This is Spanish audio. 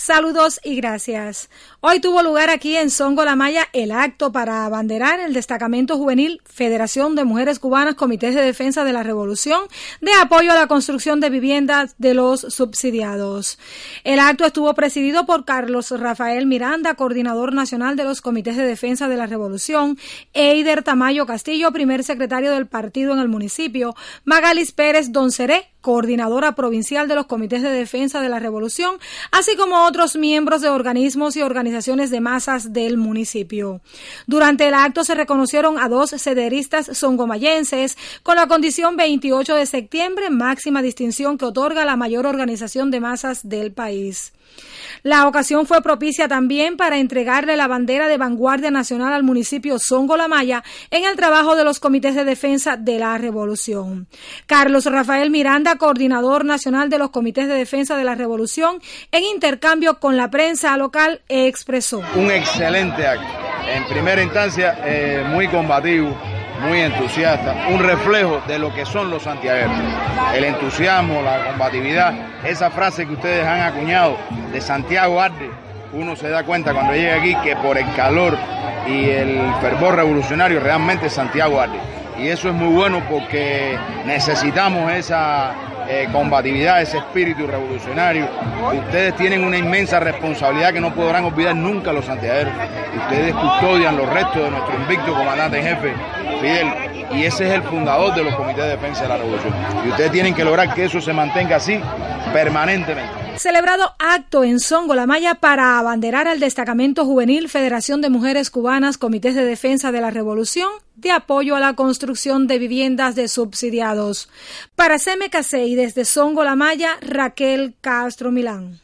Saludos y gracias. Hoy tuvo lugar aquí en Songo La Maya el acto para abanderar el destacamento juvenil Federación de Mujeres Cubanas Comités de Defensa de la Revolución de apoyo a la construcción de viviendas de los subsidiados. El acto estuvo presidido por Carlos Rafael Miranda, coordinador nacional de los Comités de Defensa de la Revolución, Eider Tamayo Castillo, primer secretario del partido en el municipio, Magalis Pérez Donceré, coordinadora provincial de los comités de defensa de la revolución, así como otros miembros de organismos y organizaciones de masas del municipio. Durante el acto se reconocieron a dos sederistas songomayenses con la condición 28 de septiembre, máxima distinción que otorga la mayor organización de masas del país. La ocasión fue propicia también para entregarle la bandera de vanguardia nacional al municipio Songo La Maya en el trabajo de los comités de defensa de la revolución. Carlos Rafael Miranda, coordinador nacional de los comités de defensa de la revolución, en intercambio con la prensa local, expresó. Un excelente acto. En primera instancia, eh, muy combativo muy entusiasta, un reflejo de lo que son los santiagueros. El entusiasmo, la combatividad, esa frase que ustedes han acuñado de Santiago Arde, uno se da cuenta cuando llega aquí que por el calor y el fervor revolucionario realmente Santiago arde. Y eso es muy bueno porque necesitamos esa eh, combatividad, ese espíritu revolucionario. Ustedes tienen una inmensa responsabilidad que no podrán olvidar nunca los santiagueros. Ustedes custodian los restos de nuestro invicto comandante en jefe, Fidel, y ese es el fundador de los comités de defensa de la revolución. Y ustedes tienen que lograr que eso se mantenga así permanentemente. Celebrado acto en Songo La Maya para abanderar al destacamento juvenil Federación de Mujeres Cubanas Comités de Defensa de la Revolución de apoyo a la construcción de viviendas de subsidiados. Para CMKC y desde Songo La Maya, Raquel Castro Milán.